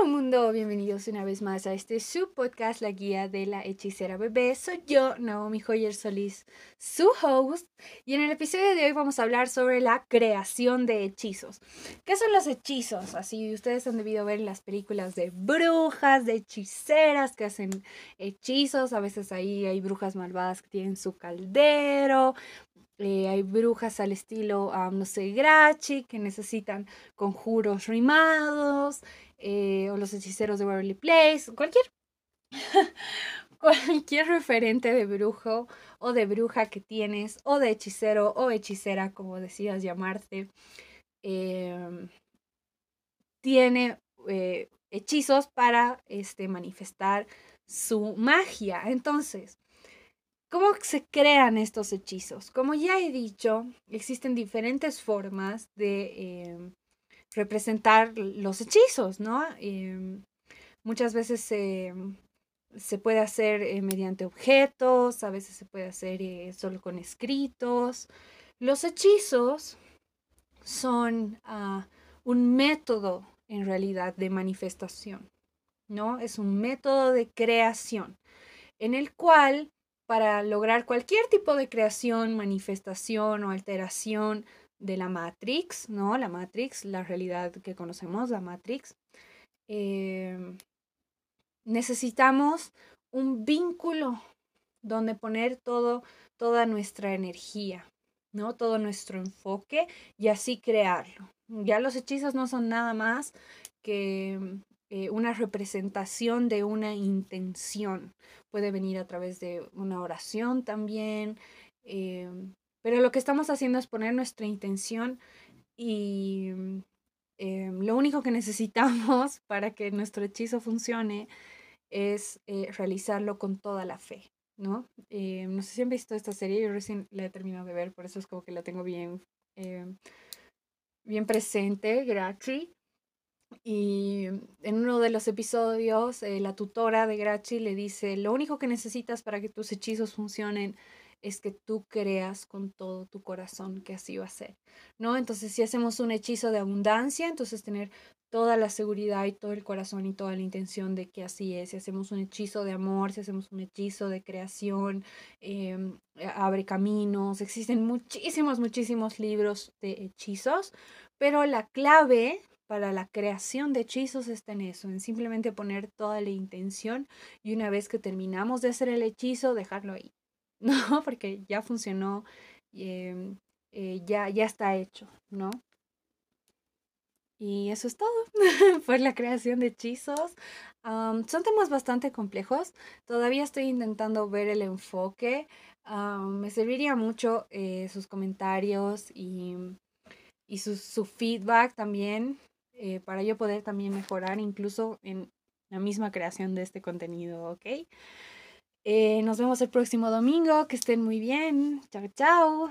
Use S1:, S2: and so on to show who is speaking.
S1: Hello mundo, bienvenidos una vez más a este subpodcast, La Guía de la Hechicera Bebé. Soy yo, Naomi Joyer Solís, su host, y en el episodio de hoy vamos a hablar sobre la creación de hechizos. ¿Qué son los hechizos? Así ustedes han debido ver las películas de brujas, de hechiceras que hacen hechizos, a veces ahí hay brujas malvadas que tienen su caldero, eh, hay brujas al estilo, no sé, Grachi, que necesitan conjuros rimados, eh, o los hechiceros de Waverly Place, cualquier, cualquier referente de brujo o de bruja que tienes, o de hechicero o hechicera, como decidas llamarte, em, tiene eh, hechizos para este, manifestar su magia. Entonces, ¿Cómo se crean estos hechizos? Como ya he dicho, existen diferentes formas de em, representar los hechizos, ¿no? Em, muchas veces se puede hacer eh, mediante objetos, a veces se puede hacer eh, solo con escritos. Los hechizos son ah, un método en realidad de manifestación, ¿no? Es un método de creación en el cual para lograr cualquier tipo de creación, manifestación o alteración de la Matrix, ¿no? La Matrix, la realidad que conocemos, la Matrix. Em, necesitamos un vínculo donde poner todo, toda nuestra energía, ¿no? Todo nuestro enfoque y así crearlo. Ya los hechizos no son nada más que eh, una representación de una intención. Puede venir a través de una oración también. Em, pero lo que estamos haciendo es poner nuestra intención y em, lo único que necesitamos para que nuestro hechizo funcione es eh, realizarlo con toda la fe, ¿no? No sé si han visto esta serie, yo recién la he terminado de ver, por eso es como que la tengo bien, bien presente, gracias. Y en uno de los episodios, eh, la tutora de Grachi le dice, lo único que necesitas para que tus hechizos funcionen es que tú creas con todo tu corazón que así va a ser, ¿no? Entonces, si hacemos un hechizo de abundancia, entonces tener toda la seguridad y todo el corazón y toda la intención de que así es. Si hacemos un hechizo de amor, si hacemos un hechizo de creación, em, abre caminos, existen muchísimos, muchísimos libros de hechizos, pero la clave para la creación de hechizos está en eso, en simplemente poner toda la intención y una vez que terminamos de hacer el hechizo, dejarlo ahí, ¿no? Porque ya funcionó, em, eh, ya, ya está hecho, ¿no? Y eso es todo por la creación de hechizos. son temas bastante complejos. Todavía estoy intentando ver el enfoque. me serviría mucho eh, sus comentarios y, y su, su, feedback también. Eh, para yo poder también mejorar incluso en la misma creación de este contenido, ¿ok? Eh, nos vemos el próximo domingo, que estén muy bien, chao, chao.